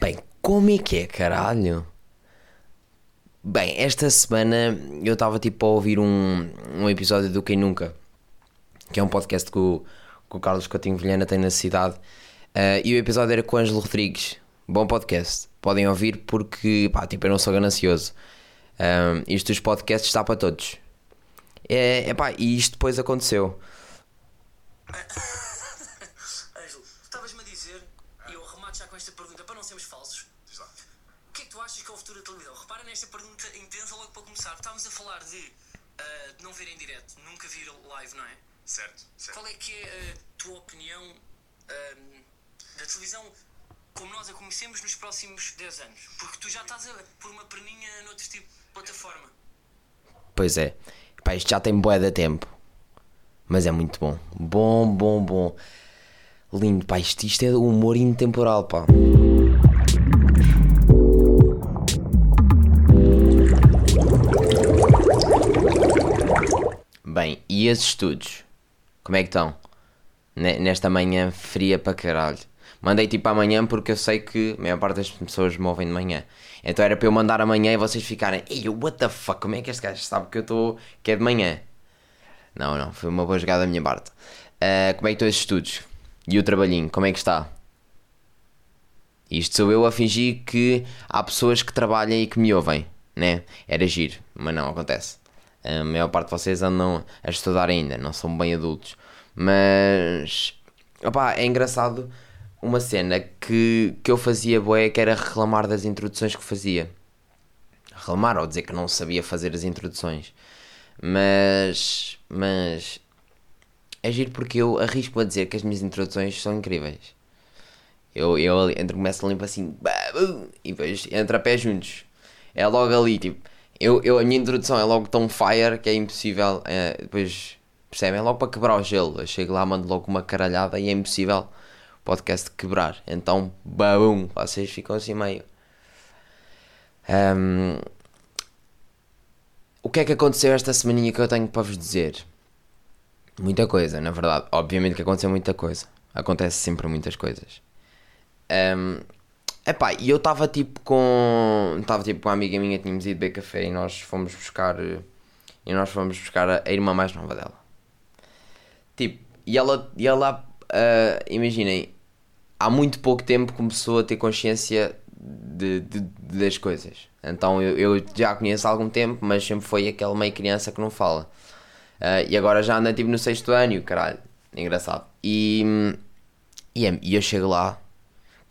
Bem, como é que é, caralho? Bem, esta semana eu estava tipo a ouvir um, um episódio do Quem Nunca, que é um podcast que o, que o Carlos Coutinho Vilhena tem na cidade, uh, e o episódio era com o Ângelo Rodrigues. Bom podcast, podem ouvir porque, pá, tipo, eu não sou ganancioso. Um, isto dos podcasts está para todos. É, é pá, e isto depois aconteceu. Ângelo, estavas-me a dizer, e eu remato já com esta pergunta para não sermos falsos. Diz lá. O que é que tu achas que é o futuro da nesta pergunta intensa logo para começar. Estávamos a falar de, de não ver em direto, nunca vir live, não é? Certo, certo. Qual é que é a tua opinião ah, da televisão como nós a conhecemos nos próximos 10 anos? Porque tu já estás a, por uma perninha noutro tipo de plataforma. Pois é, pá, isto já tem bué de tempo, mas é muito bom. Bom, bom, bom. Lindo, pá, isto, isto é humor intemporal, pá. E esses estudos? Como é que estão? Ne- Nesta manhã fria para caralho. Mandei tipo amanhã porque eu sei que a maior parte das pessoas me ouvem de manhã. Então era para eu mandar amanhã e vocês ficarem, Ei, what the fuck, como é que este gajo sabe que eu estou que é de manhã? Não, não, foi uma boa jogada da minha parte. Ah, como é que estão esses estudos? E o trabalhinho, como é que está? Isto sou eu a fingir que há pessoas que trabalham e que me ouvem, né? Era giro, mas não acontece. A maior parte de vocês andam a estudar ainda, não são bem adultos. Mas, opá, é engraçado uma cena que, que eu fazia boé, que era reclamar das introduções que fazia. Reclamar ou dizer que não sabia fazer as introduções. Mas, mas, é giro porque eu arrisco a dizer que as minhas introduções são incríveis. Eu, eu entre começo a limpar assim bah, bu, e depois entra a pé juntos. É logo ali, tipo, eu, eu, a minha introdução é logo tão fire que é impossível. é, depois percebem? É logo para quebrar o gelo. Eu chego lá, mando logo uma caralhada e é impossível o podcast quebrar. Então, babum, vocês ficam assim meio. Ahm, o que é que aconteceu esta semaninha que eu tenho para vos dizer? Muita coisa, na verdade. Obviamente que aconteceu muita coisa. Acontece sempre muitas coisas. Um, epá, e eu estava tipo com. Estava tipo com uma amiga minha, tínhamos ido beber café e nós fomos buscar. eh, E nós fomos buscar a, irmã mais nova dela. Tipo, e ela. E ela ah, imaginem, há muito pouco tempo começou a ter consciência de, de- das coisas. Então eu, eu já a conheço há algum tempo, mas sempre foi aquela meio criança que não fala. Ah, e agora já anda tipo no sexto ano, caralho, engraçado. E, hum, e, e eu chego lá,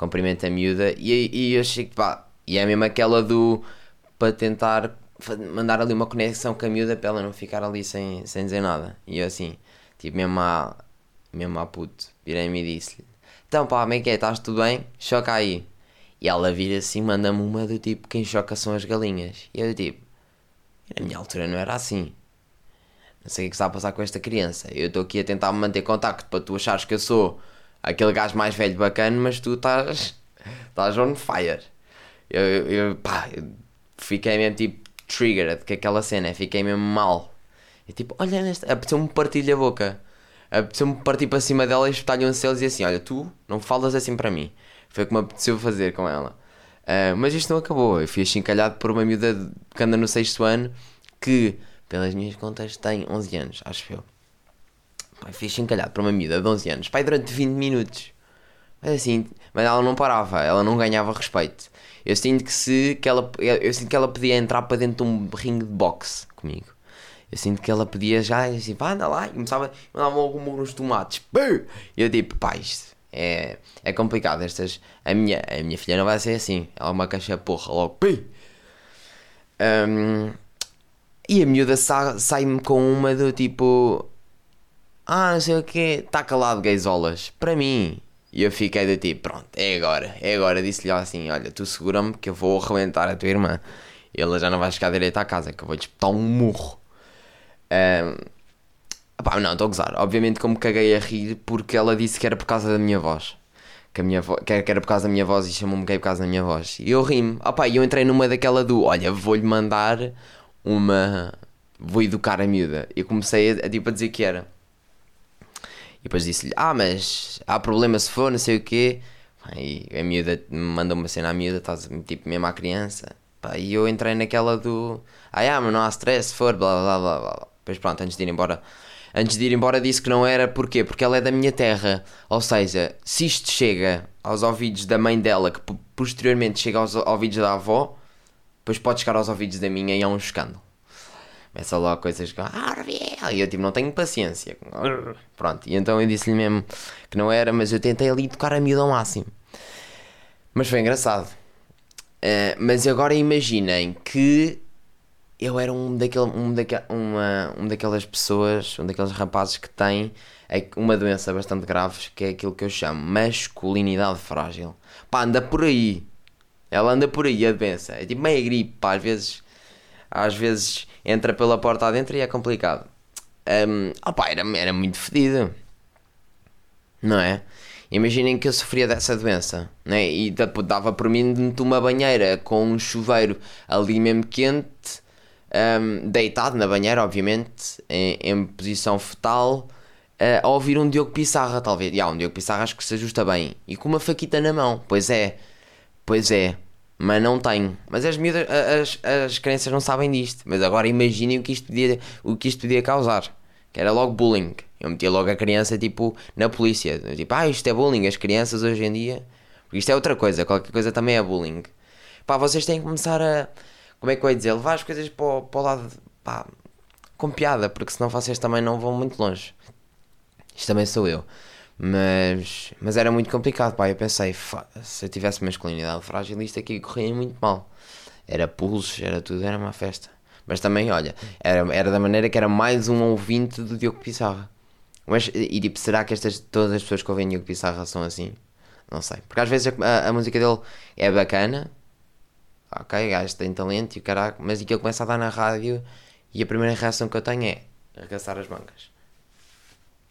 cumprimento a miúda e, e eu chego, pá, e é mesmo aquela do para tentar mandar ali uma conexão com a miúda para ela não ficar ali sem, sem dizer nada. E eu assim, tipo, mesmo a, mesmo a puto, virei-me e disse-lhe: Então pá, como é que é? Estás tudo bem? Choca aí. E ela vira assim, manda-me uma do tipo: Quem choca são as galinhas. E eu tipo: Na minha altura não era assim. Não sei o que está a passar com esta criança. Eu estou aqui a tentar manter contacto para tu achares que eu sou aquele gajo mais velho bacana, mas tu estás. estás on fire. Eu, eu, pá, eu fiquei mesmo tipo triggered com aquela cena, fiquei mesmo mal. E tipo, olha, apeteceu-me partir-lhe a boca. Apeteceu-me partir para cima dela e espetar-lhe um selo e assim: Olha, tu não falas assim para mim. Foi o que me apeteceu fazer com ela. Ah, mas isto não acabou. Eu fui achincalhado por uma miúda que anda no sexto ano que, pelas minhas contas, tem 11 anos, acho eu. Pai, fui achincalhado por uma miúda de 11 anos, pai, durante 20 minutos. Mas assim, mas ela não parava, ela não ganhava respeito. Eu sinto que se que ela, eu sinto que ela podia entrar para dentro de um ringue de boxe comigo. Eu sinto que ela podia já assim, pá, anda lá, e começava, mandava logo um nos tomates. E eu tipo, pá, isto é, é complicado. Estas, a, minha, a minha filha não vai ser assim. Ela é uma caixa porra, logo, pum! Hum, e a miúda sa- sai-me com uma do tipo, ah, não sei o quê, está calado, gaysolas, para mim. E eu fiquei do tipo, pronto, é agora, é agora. Disse-lhe assim: olha, tu segura-me que eu vou arrebentar a tua irmã. Ela já não vai chegar direito à casa, que eu vou lhe espetar um murro. Ahm, Epá, não, estou a gozar. Obviamente como caguei a rir porque ela disse que era por causa da minha voz. Que, a minha vo... que era- por causa da minha voz e chamou-me gay por causa da minha voz. E eu ri-me. Opá, e eu entrei numa daquela do, olha, vou-lhe mandar uma... Vou educar a miúda. E comecei a, a, tipo, a dizer que era. E depois disse-lhe, ah, mas há problema se for, não sei o quê. Aí a miúda manda uma cena à miúda, estás tipo mesmo à criança. Pá, e eu entrei naquela do. Ah, yeah, mas não há stress, se for, blá blá blá blá. Depois pronto, antes de ir embora. Antes de ir embora disse que não era, porquê? Porque ela é da minha terra. Ou seja, se isto chega aos ouvidos da mãe dela, que posteriormente chega aos ouvidos da avó, depois pode chegar aos ouvidos da minha e é um escândalo. Começa logo coisas que. Ah, e eu tipo, não tenho paciência. Pronto, e então eu disse-lhe mesmo que não era, mas eu tentei ali tocar a miúda ao máximo. Mas foi engraçado. Uh, mas agora imaginem que eu era um, daquele, um, daque, uma, um daquelas pessoas, um daqueles rapazes que tem uma doença bastante grave, que é aquilo que eu chamo masculinidade frágil. Pá, anda por aí. Ela anda por aí, a doença. É tipo meia gripe, pá, às vezes, às vezes entra pela porta adentro e é complicado. Um, opa, era, era muito fedido. Não é? Imaginem que eu sofria dessa doença, né? E dava por mim de uma banheira com um chuveiro ali mesmo quente, um, deitado na banheira, obviamente, em, em posição fetal, uh, a ouvir um Diogo Pissarra, talvez. E yeah, um Diogo Pissarra acho que se ajusta bem. E com uma faquita na mão, pois é, pois é, mas não tenho. Mas as, miúdas, as, as crianças não sabem disto. Mas agora imaginem o que isto podia, o que isto podia causar, que era logo bullying. Eu metia logo a criança, tipo, na polícia. Tipo, ah, isto é bullying. As crianças hoje em dia. Porque isto é outra coisa. Qualquer coisa também é bullying. Pá, vocês têm que começar a. Como é que eu ia dizer? Levar as coisas para o, para o lado. Pá, com piada. Porque senão vocês também não vão muito longe. Isto também sou eu. Mas, mas era muito complicado, pá. Eu pensei, se eu tivesse masculinidade frágil, isto aqui corria muito mal. Era pulsos, era tudo, era uma festa. Mas também, olha, era, era da maneira que era mais um ouvinte do Diogo Pissarra. Mas, e tipo, será que estas, todas as pessoas que ouvem Diogo Pissarra são assim? Não sei. Porque às vezes a, a música dele é bacana. Ok, gajo tem talento e o caraca. Mas ele começa a dar na rádio e a primeira reação que eu tenho é arregaçar as mangas.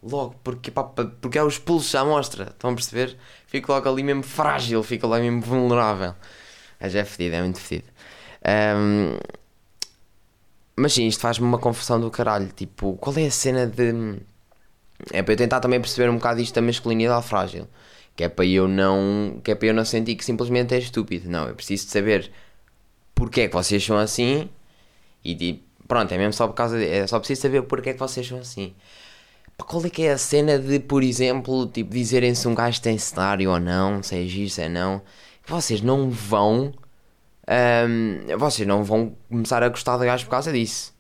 Logo, porque, pá, porque é os pulsos à mostra. Estão a perceber? Fico logo ali mesmo frágil, fico lá mesmo vulnerável. Mas é fedido, é muito fedido. Um, mas sim, isto faz-me uma confusão do caralho. Tipo, qual é a cena de é para eu tentar também perceber um bocado isto da masculinidade frágil. Que é para eu não. Que é para eu não sentir que simplesmente é estúpido. Não, eu preciso de saber porque é que vocês são assim e tipo, pronto, é mesmo só por causa de, é só preciso saber porque é que vocês são assim. Qual é que é a cena de, por exemplo, tipo, dizerem se um gajo tem cenário ou não, se é giro, se é não. Vocês não vão. Um, vocês não vão começar a gostar de gajos por causa disso.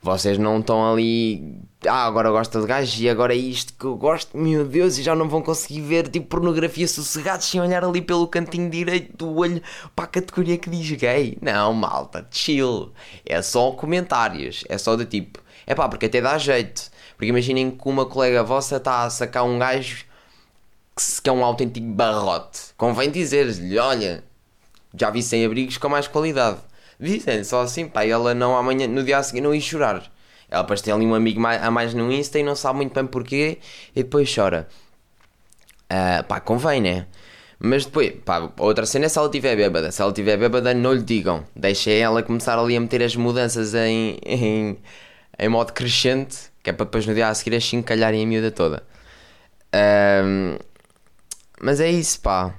Vocês não estão ali. Ah, agora gosta de gajo e agora é isto que eu gosto, meu Deus, e já não vão conseguir ver tipo pornografia sossegados sem olhar ali pelo cantinho direito do olho para a categoria que diz gay. Não, malta, chill. É só comentários. É só do tipo. É pá, porque até dá jeito. Porque imaginem que uma colega vossa está a sacar um gajo que é um autêntico barrote. Convém dizer-lhe: olha, já vi sem abrigos com mais qualidade. Dizem só assim, pá, ela não amanhã, no dia a seguir não ia chorar. Ela depois tem ali um amigo a mais no Insta e não sabe muito bem porquê e depois chora. Uh, pá, convém, né? Mas depois, pá, outra cena é se ela estiver bêbada. Se ela estiver bêbada, não lhe digam. Deixem ela começar ali a meter as mudanças em, em, em modo crescente, que é para depois no dia a seguir achincalharem a miúda toda. Uh, mas é isso, pá.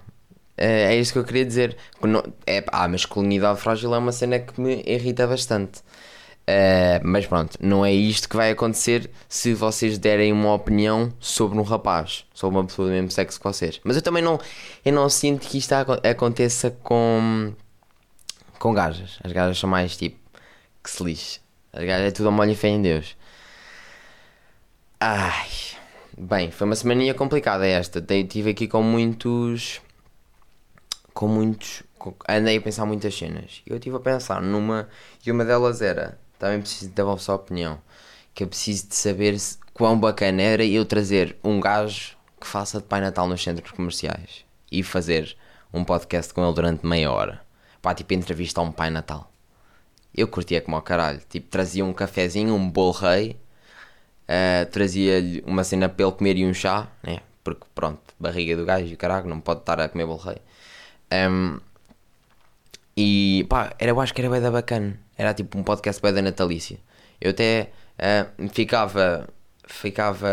É, é isso que eu queria dizer. É, a masculinidade frágil é uma cena que me irrita bastante. Uh, mas pronto, não é isto que vai acontecer se vocês derem uma opinião sobre um rapaz, sobre uma pessoa do mesmo sexo que vocês. Mas eu também não, eu não sinto que isto aconteça com, com gajas. As gajas são mais tipo que se lixe. As gajas é tudo a molho e fé em Deus. Ai, bem, foi uma semaninha complicada esta. Tive aqui com muitos com muitos. Com, andei a pensar muitas cenas. Eu estive a pensar numa. E uma delas era. Também preciso da vossa opinião. Que eu preciso de saber se, quão bacana era eu trazer um gajo que faça de Pai Natal nos centros comerciais e fazer um podcast com ele durante meia hora. Pá, tipo, entrevista a um Pai Natal. Eu curtia como ao caralho. Tipo, trazia um cafezinho, um bolo rei, uh, trazia-lhe uma cena para ele comer e um chá, né? Porque, pronto, barriga do gajo e caralho, não pode estar a comer bolo rei. Um, e pá, era, eu acho que era bem da bacana. Era tipo um podcast bem da natalícia. Eu até uh, ficava, ficava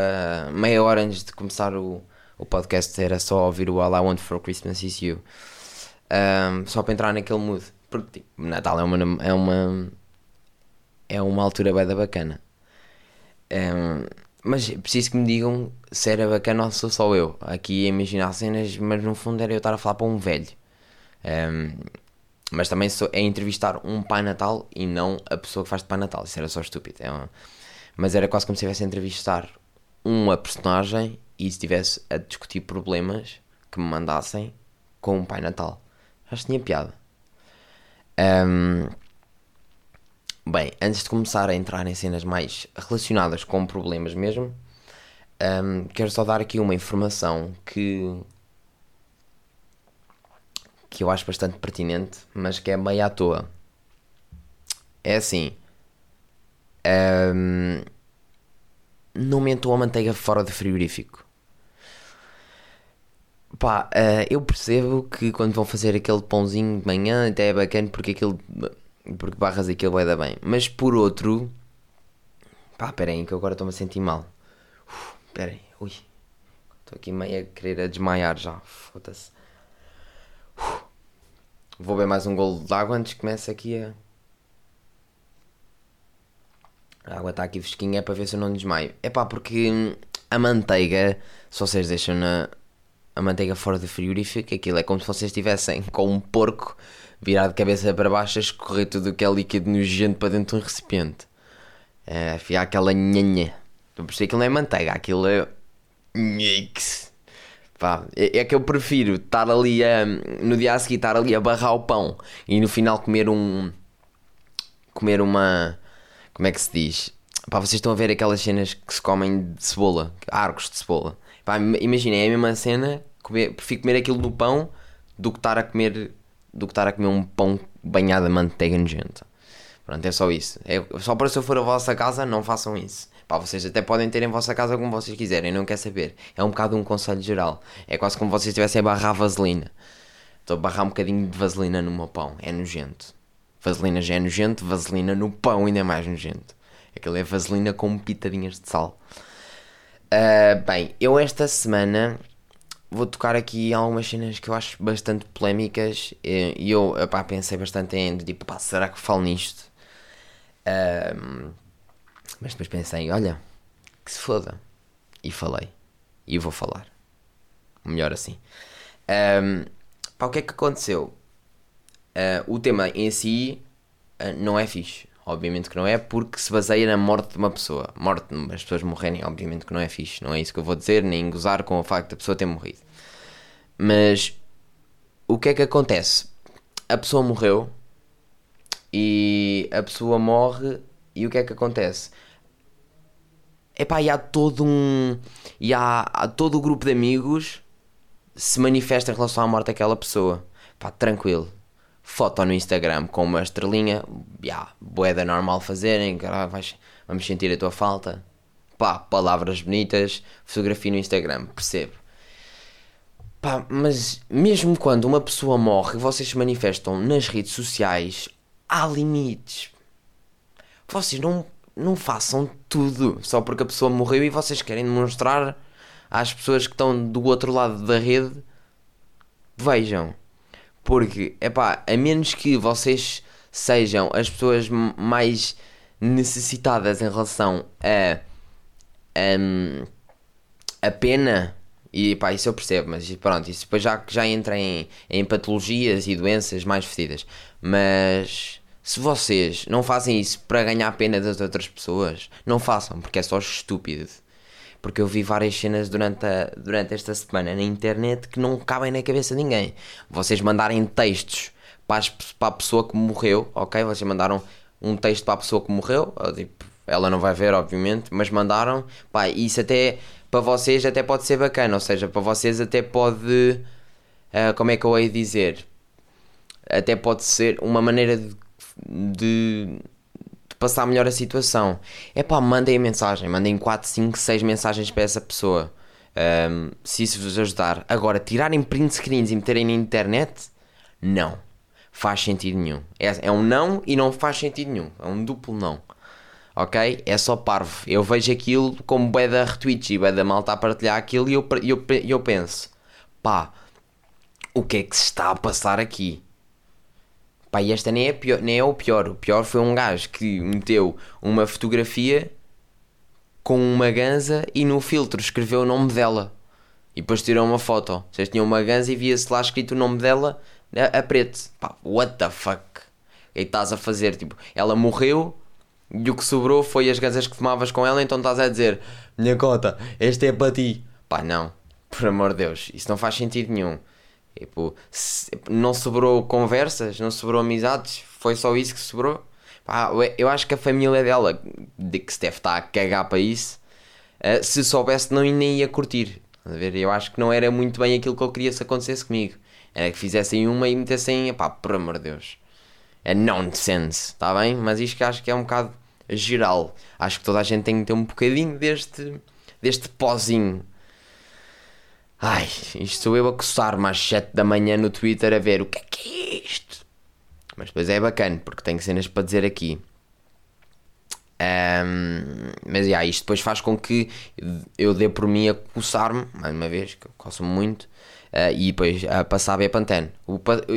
meia hora antes de começar o, O podcast era só ouvir o All I Want for Christmas Is You. Um, só para entrar naquele mood. Porque tipo, Natal é uma, é uma, é uma altura bem da bacana. Um, mas preciso que me digam se era bacana ou sou só eu. Aqui a imaginar cenas, mas no fundo era eu estar a falar para um velho. Um, mas também sou, é entrevistar um Pai Natal e não a pessoa que faz de Pai Natal. Isso era só estúpido. É uma, mas era quase como se estivesse a entrevistar uma personagem e se estivesse a discutir problemas que me mandassem com um Pai Natal. Acho que tinha piada. Um, bem, antes de começar a entrar em cenas mais relacionadas com problemas mesmo, um, quero só dar aqui uma informação que que eu acho bastante pertinente, mas que é meio à toa. É assim. Um, não mentou a manteiga fora do frigorífico. Pá, uh, eu percebo que quando vão fazer aquele pãozinho de manhã até é bacana porque aquilo. Porque barras aquilo vai dar bem. Mas por outro. Pá, peraí, que agora estou-me a sentir mal. Uf, peraí, ui. Estou aqui meio a querer a desmaiar já. Foda-se. Vou beber mais um golo de água antes que comece aqui a. A água está aqui fresquinha é para ver se eu não desmaio. É pá, porque a manteiga, se vocês deixam na, a manteiga fora do frigorífico, aquilo é como se vocês estivessem com um porco virado de cabeça para baixo a escorrer tudo o que é líquido nojento para dentro de um recipiente. É, fiar aquela nhanha. Estou a perceber que não é manteiga, aquilo é. Nix. Pá, é, é, que eu prefiro estar ali a, no dia a seguir estar ali a barrar o pão e no final comer um comer uma como é que se diz? Pá, vocês estão a ver aquelas cenas que se comem de cebola, arcos de cebola. Pá, imaginem, é a mesma cena, comer, prefiro comer aquilo no pão do que estar a comer do que estar a comer um pão banhado a manteiga nojenta. Pronto, é só isso. É, só para se eu for a vossa casa, não façam isso. Pá, vocês até podem ter em vossa casa como vocês quiserem, não quer saber. É um bocado um conselho geral. É quase como vocês estivessem a barrar vaselina. Estou a barrar um bocadinho de vaselina no meu pão. É nojento. Vaselina já é nojento, vaselina no pão ainda é mais nojento. Aquilo é vaselina com pitadinhas de sal. Uh, bem, eu esta semana vou tocar aqui algumas cenas que eu acho bastante polémicas e eu epá, pensei bastante em tipo, pá, será que falo nisto? Uh, mas depois pensei, olha, que se foda. E falei. E vou falar. Melhor assim. Um, pá, o que é que aconteceu? Uh, o tema em si uh, não é fixe. Obviamente que não é, porque se baseia na morte de uma pessoa. Morte, as pessoas morrerem, obviamente que não é fixe. Não é isso que eu vou dizer, nem gozar com o facto da pessoa ter morrido. Mas o que é que acontece? A pessoa morreu e a pessoa morre e o que é que acontece? Epá, e há todo um. E há, há todo o grupo de amigos se manifesta em relação à morte daquela pessoa. Pá, tranquilo. Foto no Instagram com uma estrelinha. Yeah, boeda normal fazerem. Vais, vamos sentir a tua falta. Pá, palavras bonitas. Fotografia no Instagram, percebo. Pá, mas mesmo quando uma pessoa morre vocês se manifestam nas redes sociais, há limites. Vocês não não façam tudo só porque a pessoa morreu e vocês querem demonstrar às pessoas que estão do outro lado da rede. Vejam, porque é pá, a menos que vocês sejam as pessoas mais necessitadas em relação a, a, a pena. E pá, isso eu percebo, mas pronto, isso depois já, já entra em, em patologias e doenças mais fedidas. Mas se vocês não fazem isso para ganhar a pena das outras pessoas, não façam, porque é só estúpido. Porque eu vi várias cenas durante, a, durante esta semana na internet que não cabem na cabeça de ninguém. Vocês mandarem textos para, as, para a pessoa que morreu, ok? Vocês mandaram um texto para a pessoa que morreu, tipo, ela não vai ver, obviamente, mas mandaram, pá, isso até para vocês até pode ser bacana, ou seja, para vocês até pode, uh, como é que eu hei dizer? Até pode ser uma maneira de de, de passar melhor a situação. É pá, mandem a mensagem, mandem 4, 5, 6 mensagens para essa pessoa. Um, se isso vos ajudar. Agora, tirarem print screens e meterem na internet, não. Faz sentido nenhum. É, é um não e não faz sentido nenhum. É um duplo não. ok? É só parvo. Eu vejo aquilo como bué da e bué da malta a partilhar aquilo e eu, eu, eu penso, pá, o que é que se está a passar aqui? Pá, e esta nem é, pior, nem é o pior. O pior foi um gajo que meteu uma fotografia com uma ganza e no filtro escreveu o nome dela. E depois tirou uma foto. Vocês tinham uma ganza e via-se lá escrito o nome dela a, a preto. Pá, what the fuck? O é que estás a fazer? Tipo, ela morreu e o que sobrou foi as ganzas que fumavas com ela, então estás a dizer: Minha cota, este é para ti. Pá, não. Por amor de Deus, isso não faz sentido nenhum. Tipo, não sobrou conversas, não sobrou amizades, foi só isso que sobrou. Pá, eu acho que a família dela, de que se deve estar a cagar para isso, uh, se soubesse, não nem ia curtir. Eu acho que não era muito bem aquilo que eu queria se acontecesse comigo. Era que fizessem uma e metessem, pá, por amor de Deus. É nonsense, está bem? Mas isto que acho que é um bocado geral. Acho que toda a gente tem que ter um bocadinho deste, deste pozinho Ai, isto sou eu a coçar-me às 7 da manhã no Twitter a ver o que é que é isto. Mas depois é bacana, porque tenho cenas para dizer aqui. Um, mas yeah, isto depois faz com que eu dê por mim a coçar-me, mais uma vez, que eu coço-me muito, uh, e depois a passar Bepantene.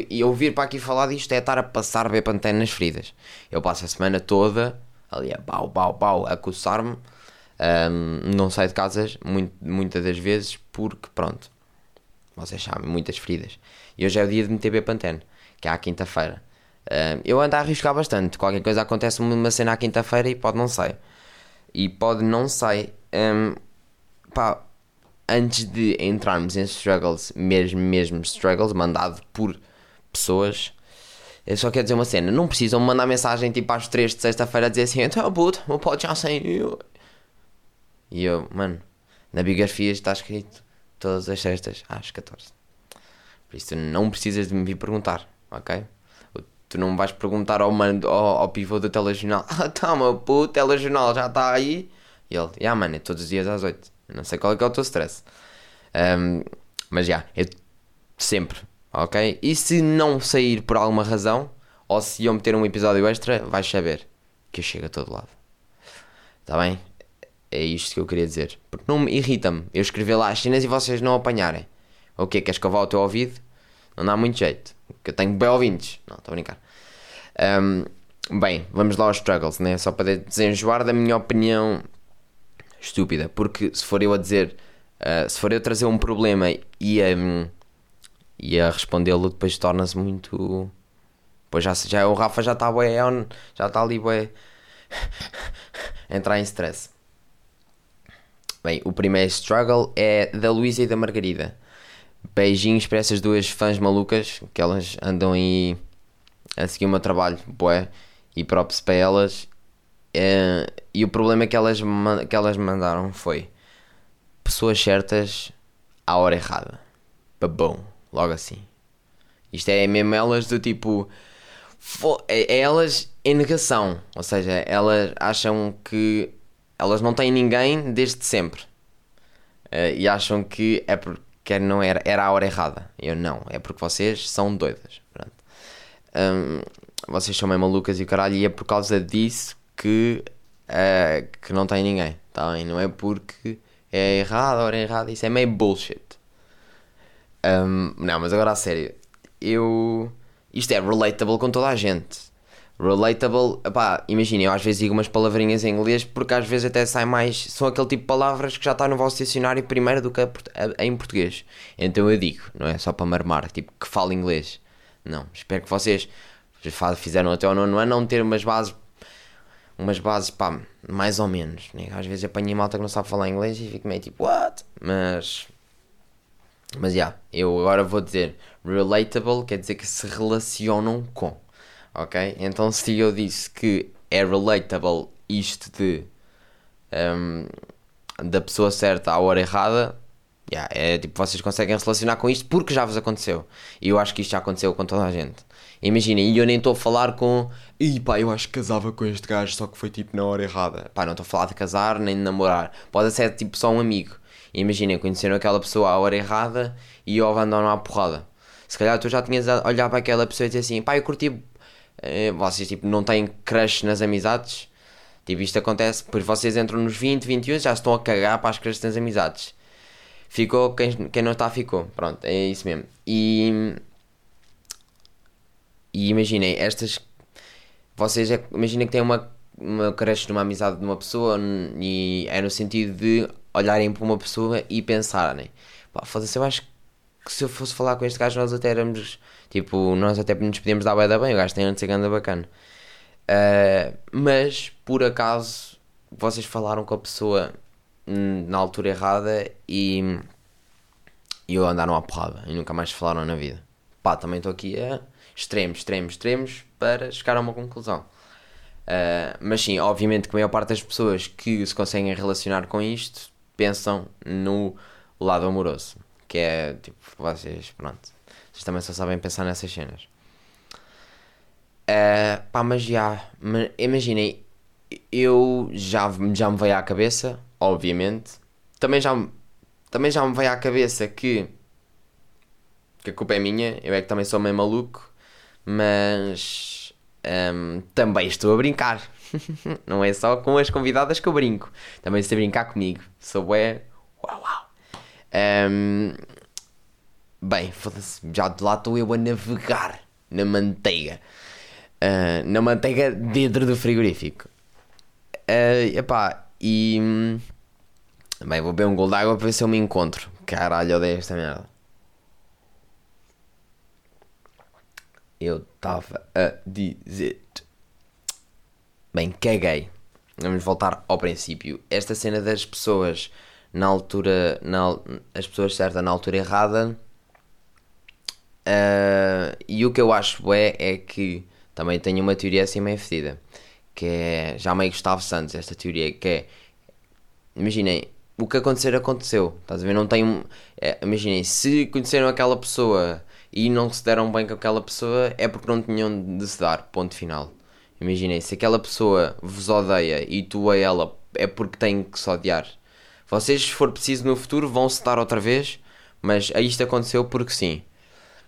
E eu vir para aqui falar disto é estar a passar Bepantene nas feridas. Eu passo a semana toda ali a bau, bau, bau, a coçar-me um, não saio de casas muito, muitas das vezes porque, pronto, vocês sabem, muitas feridas. E hoje é o dia de meter Bepantene, que é à quinta-feira. Um, eu ando a arriscar bastante. Qualquer coisa acontece uma cena à quinta-feira e pode não sair. E pode não sair. Um, pá, antes de entrarmos em struggles, mesmo, mesmo struggles, mandado por pessoas, eu só quero dizer uma cena. Não precisam mandar mensagem tipo às 3 de sexta-feira a dizer assim: então, puto, o pode já saiu. E eu, mano, na biografia está escrito todas as sextas às 14. Por isso tu não precisas de me vir perguntar, ok? Tu não vais perguntar ao, mano, ao, ao pivô do telejornal: Ah, tá, meu puto, telejornal já está aí. E ele: Ya, yeah, mano, é todos os dias às 8. Eu não sei qual é que é o teu stress. Um, mas já, yeah, é sempre, ok? E se não sair por alguma razão, ou se eu meter um episódio extra, vais saber que eu chego a todo lado. Está bem? É isto que eu queria dizer. Porque não me irrita-me eu escrever lá as cenas e vocês não apanharem. O que Queres cavar o teu ouvido? Não dá muito jeito. Porque eu tenho bem ouvintes. Não, estou a brincar. Um, bem, vamos lá aos struggles, né? Só para desenjoar da minha opinião estúpida. Porque se for eu a dizer, uh, se for eu trazer um problema e a, e a respondê-lo, depois torna-se muito. Pois já, já o Rafa já está já está ali bué. entrar em stress. Bem, o primeiro struggle é da Luísa e da Margarida. Beijinhos para essas duas fãs malucas que elas andam aí a seguir o meu trabalho, boé, e props para elas. É, e o problema que elas, que elas mandaram foi pessoas certas à hora errada. Babão, logo assim. Isto é mesmo elas do tipo. É, é elas em negação, ou seja, elas acham que elas não têm ninguém desde sempre. Uh, e acham que é porque não era, era a hora errada. Eu não, é porque vocês são doidas. Um, vocês são meio malucas e o caralho, e é por causa disso que, uh, que não tem ninguém. Tá bem? Não é porque é errado, a hora errada, isso é meio bullshit. Um, não, mas agora a sério, eu. Isto é relatable com toda a gente relatable, pá, imagina, eu às vezes digo umas palavrinhas em inglês porque às vezes até sai mais, são aquele tipo de palavras que já está no vosso dicionário primeiro do que a, a, em português. Então eu digo, não é só para marmar, tipo, que fala inglês. Não, espero que vocês fizeram até o nono ano não ter umas bases, umas bases, pá, mais ou menos. Né? Às vezes apanhei malta que não sabe falar inglês e fico meio tipo, what? Mas, mas já, yeah, eu agora vou dizer relatable, quer dizer que se relacionam com ok? Então se eu disse que é relatable isto de um, da pessoa certa à hora errada, yeah, é tipo vocês conseguem relacionar com isto porque já vos aconteceu. E eu acho que isto já aconteceu com toda a gente. Imaginem, e eu nem estou a falar com. Ih pá, eu acho que casava com este gajo, só que foi tipo na hora errada. Pá, não estou a falar de casar nem de namorar. Pode ser tipo só um amigo. Imaginem, conheceram aquela pessoa à hora errada e eu abandono à porrada. Se calhar tu já tinhas a olhar para aquela pessoa e dizer assim, pá, eu curti vocês tipo não têm crush nas amizades, Tipo, isto acontece, depois vocês entram nos 20, 21, já estão a cagar para as questões das amizades. Ficou, quem, quem não está, ficou. Pronto, é isso mesmo. E. E imaginem, estas. Vocês é, imaginem que têm uma, uma creche numa amizade de uma pessoa e é no sentido de olharem para uma pessoa e pensarem: pá, foda-se, eu acho que se eu fosse falar com este gajo, nós até éramos. Tipo, nós até nos podíamos dar bem, bem o gajo tem antes de ser bacana. Uh, mas, por acaso, vocês falaram com a pessoa na altura errada e, e eu andaram à porrada e nunca mais falaram na vida. Pá, também estou aqui a extremos, extremos, extremos para chegar a uma conclusão. Uh, mas sim, obviamente que a maior parte das pessoas que se conseguem relacionar com isto pensam no lado amoroso, que é tipo, vocês, pronto, vocês também só sabem pensar nessas cenas. Uh, pá, mas já, imaginem, eu já, já me veio à cabeça, obviamente, também já, também já me veio à cabeça que, que a culpa é minha, eu é que também sou meio maluco, mas um, também estou a brincar. Não é só com as convidadas que eu brinco, também a brincar comigo, sou é uau uau. Um, bem, já de lá estou eu a navegar na manteiga uh, na manteiga dentro do frigorífico. Uh, epá, e. Bem, vou beber um gol d'água para ver se eu me encontro. Caralho, odeio esta merda. Eu estava a dizer. Bem, caguei. Vamos voltar ao princípio. Esta cena das pessoas na altura. Na, as pessoas certas na altura errada. Uh, e o que eu acho é, é que também tenho uma teoria assim meio fedida, que é já meio Gustavo Santos, esta teoria, que é imaginem, o que acontecer aconteceu, estás a ver? Não tem. É, imaginem, se conheceram aquela pessoa e não se deram bem com aquela pessoa, é porque não tinham de se dar, ponto final. Imaginem, se aquela pessoa vos odeia e tu a ela, é porque têm que se odiar. Vocês, se for preciso no futuro, vão se dar outra vez, mas isto aconteceu porque sim.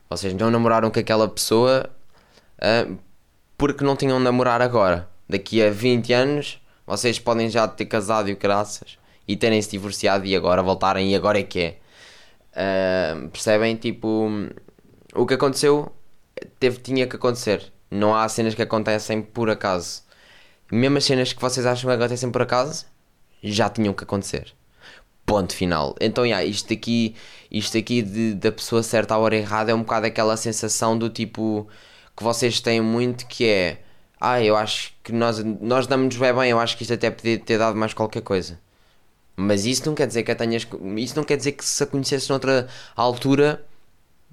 Vocês não namoraram com aquela pessoa uh, porque não tinham de namorar agora. Daqui a 20 anos vocês podem já ter casado e graças e terem se divorciado e agora voltarem e agora é que é. Uh, percebem? Tipo, o que aconteceu teve, tinha que acontecer. Não há cenas que acontecem por acaso. Mesmo as cenas que vocês acham que acontecem por acaso já tinham que acontecer. Ponto final. Então, yeah, isto aqui, isto aqui de, da pessoa certa à hora errada é um bocado aquela sensação do tipo que vocês têm muito que é ah, eu acho que nós, nós damos-nos bem, bem, eu acho que isto até podia ter dado mais qualquer coisa. Mas isso não quer dizer que a tenhas. Isso não quer dizer que se a conhecesse noutra altura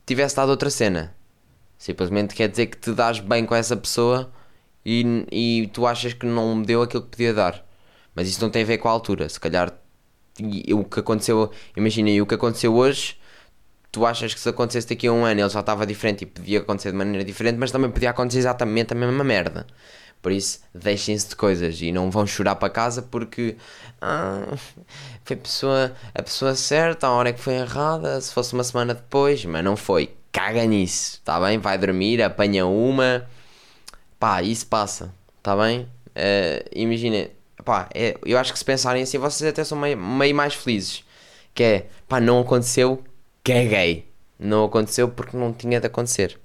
tivesse dado outra cena. Simplesmente quer dizer que te dás bem com essa pessoa e, e tu achas que não deu aquilo que podia dar. Mas isso não tem a ver com a altura. Se calhar o que aconteceu. Imagina, o que aconteceu hoje tu achas que se acontecesse daqui a um ano ele já estava diferente e podia acontecer de maneira diferente, mas também podia acontecer exatamente a mesma merda. Por isso, deixem-se de coisas e não vão chorar para casa porque ah, foi a pessoa, a pessoa certa, a hora que foi errada, se fosse uma semana depois, mas não foi. Caga nisso, está bem? Vai dormir, apanha uma, pá, isso passa, está bem? Uh, Imagina, pá, é, eu acho que se pensarem assim, vocês até são meio, meio mais felizes. Que é, pá, não aconteceu, caguei. Não aconteceu porque não tinha de acontecer.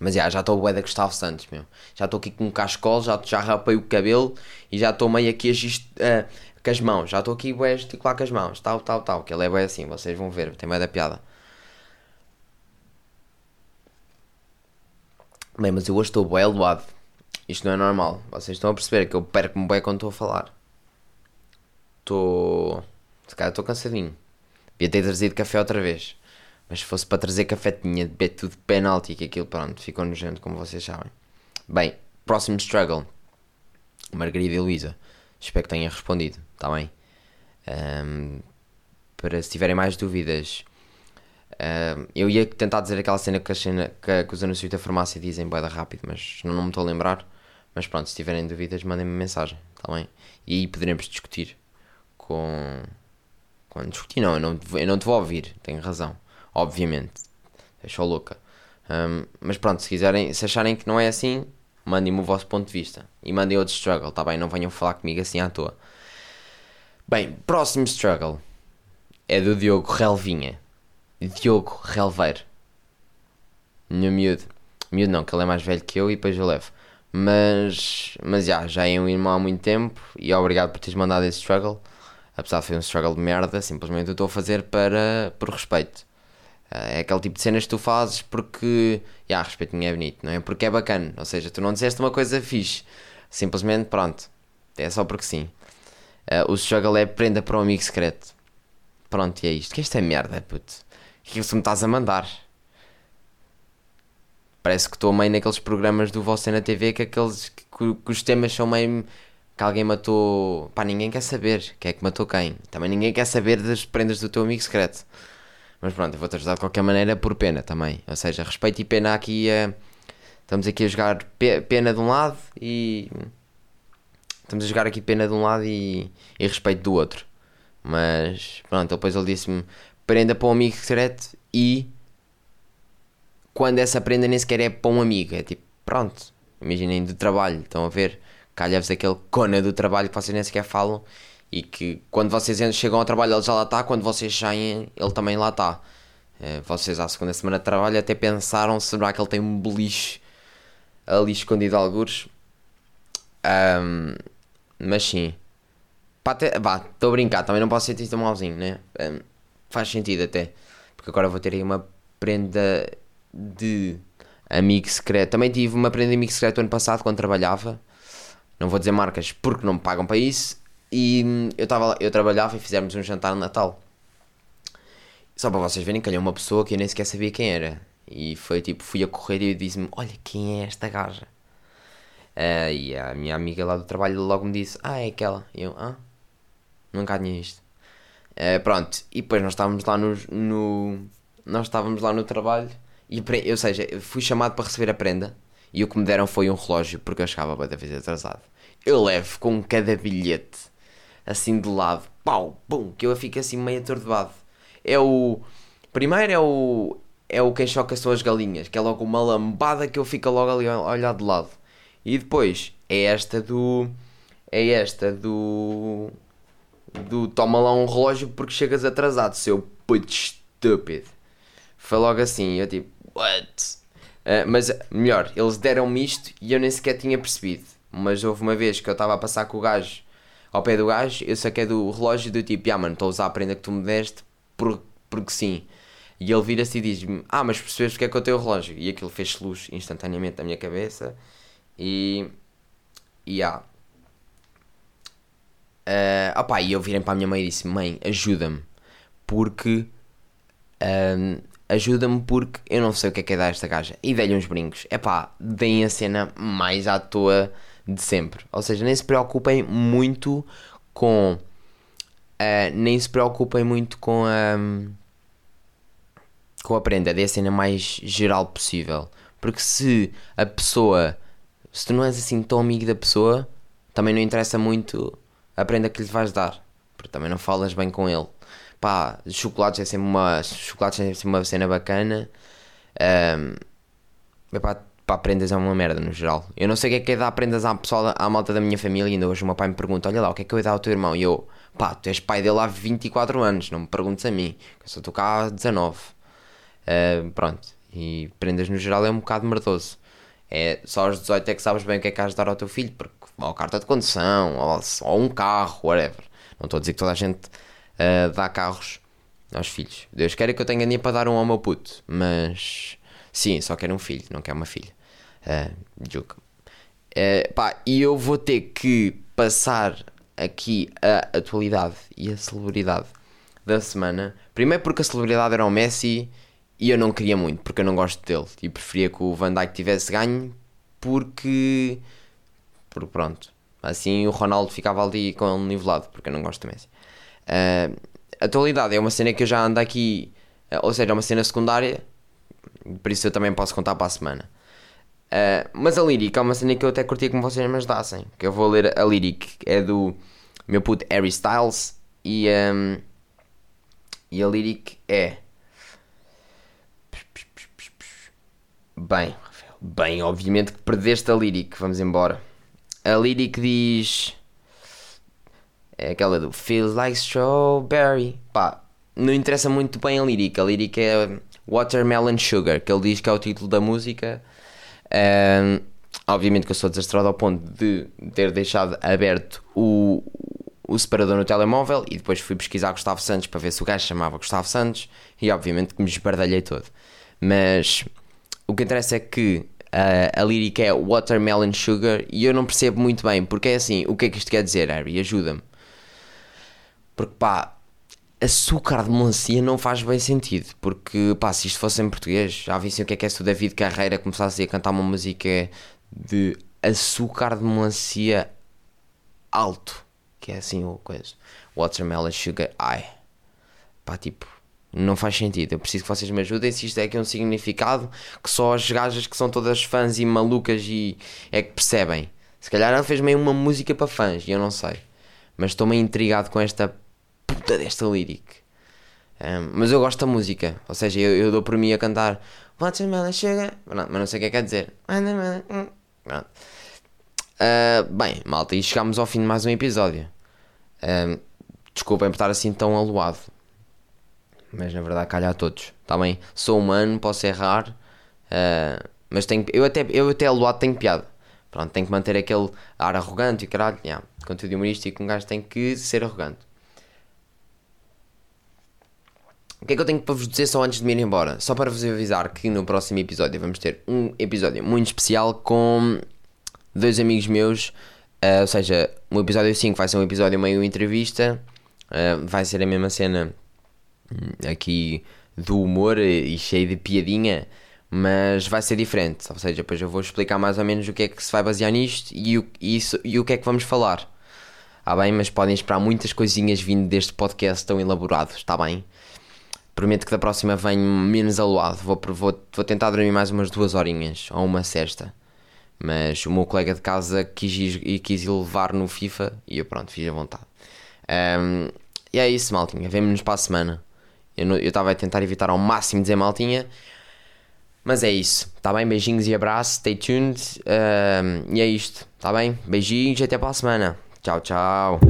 Mas já, já estou bué da Gustavo Santos, meu. Já estou aqui com um cascol, já, já rapei o cabelo e já estou meio aqui a gist, uh, com as mãos. Já estou aqui bué a gesticular com as mãos, tal, tal, tal. Que ele é bué assim, vocês vão ver, tem bué da piada. Bem, mas eu hoje estou bué loado. Isto não é normal. Vocês estão a perceber que eu perco-me bué quando estou a falar. Estou... Se calhar estou cansadinho. Devia ter trazido café outra vez. Mas se fosse para trazer café, tinha de beber tudo de penalti, que aquilo, pronto, ficou nojento, como vocês sabem. Bem, próximo struggle. Margarida e Luísa. Espero que tenha respondido, está bem? Um, para se tiverem mais dúvidas, eu ia tentar dizer aquela cena que, cena, que, que os anúncios da farmácia dizem boeda rápido, mas não, não me estou a lembrar. Mas pronto, se tiverem dúvidas, mandem-me mensagem, está bem? E aí poderemos discutir com, quando discutir, não, eu não, eu não te vou ouvir, tenho razão, obviamente, deixou louca. Um, mas pronto, se quiserem, se acharem que não é assim, mandem-me o vosso ponto de vista. E mandem outro struggle, tá bem? Não venham falar comigo assim à toa. Bem, próximo struggle é do Diogo Relvinha. Diogo Relveiro. Meu miúdo. Miúdo não, que ele é mais velho que eu e depois eu levo. Mas, mas já, já é um irmão há muito tempo e obrigado por teres mandado esse struggle. Apesar de ser um struggle de merda, simplesmente eu estou a fazer para, por respeito. É aquele tipo de cenas que tu fazes porque, já, respeito ninguém é bonito, não é? Porque é bacana. Ou seja, tu não disseste uma coisa fixe. Simplesmente, pronto. É só porque sim. Uh, o struggle é prenda para o amigo secreto. Pronto, e é isto. Que esta é merda, puto. O que é que tu me estás a mandar? Parece que estou meio naqueles programas do Você na TV que, aqueles, que, que, os temas são meio. que alguém matou. Pá, ninguém quer saber quem é que matou quem. Também ninguém quer saber das prendas do teu amigo secreto. Mas pronto, eu vou-te ajudar de qualquer maneira por pena também. Ou seja, respeito e pena aqui. Uh, estamos aqui a jogar pena de um lado e. Estamos a jogar aqui pena de um lado e, e respeito do outro. Mas pronto, depois ele disse-me prenda para um amigo secreto e quando essa prenda nem sequer é para um amigo, é tipo, pronto, imaginem do trabalho, estão a ver, calha-vos aquele cona do trabalho que vocês nem sequer falam e que quando vocês chegam ao trabalho ele já lá está, quando vocês saem ele também lá está. Eh, vocês à segunda semana de trabalho até pensaram será que ele tem um beliche ali escondido a algures. Um, mas sim. Vá, estou a brincar, também não posso sentir tão malzinho, né? Um, faz sentido até. Porque agora vou ter aí uma prenda de amigo secreto. Também tive uma prenda de amigo secreto ano passado quando trabalhava. Não vou dizer marcas porque não me pagam para isso. E eu, tava, eu trabalhava e fizemos um jantar no Natal. Só para vocês verem, calhou uma pessoa que eu nem sequer sabia quem era. E foi tipo, fui a correr e disse-me: Olha, quem é esta gaja? Uh, e a minha amiga lá do trabalho logo me disse: Ah, é aquela. E eu: Ah, nunca tinha isto. Uh, pronto, e depois nós estávamos lá no, no. Nós estávamos lá no trabalho. E, ou seja, fui chamado para receber a prenda. E o que me deram foi um relógio, porque eu chegava a vez atrasado. Eu levo com cada bilhete assim de lado, pau, pum, que eu fico assim meio atordoado. É o. Primeiro é o. É o quem choca são as galinhas, que é logo uma lambada que eu fico logo ali a olhar de lado. E depois é esta do. É esta do. Do toma lá um relógio porque chegas atrasado, seu puto estúpido. Foi logo assim, eu tipo, what? Uh, mas melhor, eles deram-me isto e eu nem sequer tinha percebido. Mas houve uma vez que eu estava a passar com o gajo ao pé do gajo, eu saquei do relógio do tipo, ah mano, estou a usar a prenda que tu me deste por, porque sim. E ele vira-se e diz-me, ah, mas percebes porque é que eu tenho o relógio? E aquilo fez luz instantaneamente na minha cabeça e. E ah. Uh, opa, e eu virei para a minha mãe e disse: Mãe, ajuda-me, porque. Uh, ajuda-me porque eu não sei o que é que é dar esta gaja. E dei-lhe uns brincos. É pá, deem a cena mais à toa de sempre. Ou seja, nem se preocupem muito com. Uh, nem se preocupem muito com a. com a prenda, dê a cena mais geral possível. Porque se a pessoa. Se tu não és assim tão amigo da pessoa, também não interessa muito a prenda que lhe vais dar. Porque também não falas bem com ele. Pá, chocolates é sempre uma. Chocolates é sempre uma cena bacana. Um, epá, para prendas é uma merda no geral. Eu não sei o que é que é dar prendas à pessoa, à malta da minha família. Ainda hoje o meu pai me pergunta: Olha lá, o que é que eu ia dar ao teu irmão? E eu, pá, tu és pai dele há 24 anos, não me perguntes a mim, eu só estou cá há 19. Uh, pronto, e prendas no geral é um bocado merdoso. É só aos 18 é que sabes bem o que é que has de dar ao teu filho, porque ou carta de condução, ou, ou um carro, whatever. Não estou a dizer que toda a gente uh, dá carros aos filhos. Deus quer que eu tenha dinheiro para dar um ao meu puto, mas sim, só quero um filho, não quero uma filha. Uh. Uh, pá, e eu vou ter que passar aqui a atualidade e a celebridade da semana. Primeiro porque a celebridade era o Messi e eu não queria muito, porque eu não gosto dele. E preferia que o Van Dijk tivesse ganho porque. Porque pronto. Assim o Ronaldo ficava ali com ele nivelado, porque eu não gosto do Messi. Uh, atualidade é uma cena que eu já ando aqui, ou seja, é uma cena secundária, por isso eu também posso contar para a semana. Uh, mas a lírica é uma cena que eu até curtia que vocês me ajudassem. Que eu vou ler a lírica, é do meu puto Harry Styles. E, um, e a lírica é. Bem, bem, obviamente que perdeste a lyric, vamos embora. A lyric diz. É aquela do Feels like strawberry. Pá, não interessa muito bem a lírica. A lírica é Watermelon Sugar, que ele diz que é o título da música. Um, obviamente que eu sou desastrado ao ponto de ter deixado aberto o, o separador no telemóvel e depois fui pesquisar Gustavo Santos para ver se o gajo chamava Gustavo Santos e obviamente que me esbardalhei todo. Mas o que interessa é que a, a lírica é Watermelon Sugar e eu não percebo muito bem porque é assim, o que é que isto quer dizer, Harry? Ajuda-me. Porque pá, açúcar de melancia não faz bem sentido. Porque pá, se isto fosse em português, já vissem o que é que é se o David Carreira começasse a cantar uma música de açúcar de melancia alto. Que é assim o coisa. Watermelon Sugar High. Pá, tipo, não faz sentido. Eu preciso que vocês me ajudem se isto é que é um significado que só as gajas que são todas fãs e malucas e é que percebem. Se calhar ela fez meio uma música para fãs e eu não sei. Mas estou meio intrigado com esta puta desta lyric. Um, mas eu gosto da música, ou seja, eu, eu dou por mim a cantar Watermelon Sugar, mas não sei o que é que quer dizer. Uh, bem, malta, e chegamos ao fim de mais um episódio. Um, desculpem por estar assim tão aluado, mas na verdade calha a todos, tá bem? Sou humano, posso errar, uh, mas tenho, eu, até, eu até aluado tenho piada. Pronto, tenho que manter aquele ar arrogante e caralho, yeah, conteúdo humorístico, um gajo tem que ser arrogante. O que é que eu tenho para vos dizer só antes de me ir embora? Só para vos avisar que no próximo episódio vamos ter um episódio muito especial com dois amigos meus. Uh, ou seja, o episódio 5 vai ser um episódio meio entrevista. Uh, vai ser a mesma cena hum, aqui do humor e cheio de piadinha. Mas vai ser diferente. Ou seja, depois eu vou explicar mais ou menos o que é que se vai basear nisto e o, isso, e o que é que vamos falar. Está bem? Mas podem esperar muitas coisinhas vindo deste podcast tão elaborados. Está bem? Prometo que da próxima venho menos aluado. Vou, vou, vou tentar dormir mais umas duas horinhas ou uma cesta. Mas o meu colega de casa quis, quis ir levar no FIFA e eu pronto, fiz a vontade. Um, e é isso, maltinha. Vemo-nos para a semana. Eu estava a tentar evitar ao máximo dizer maltinha. Mas é isso, tá bem? Beijinhos e abraços, stay tuned. Um, e é isto, tá bem? Beijinhos e até para a semana. Tchau, tchau.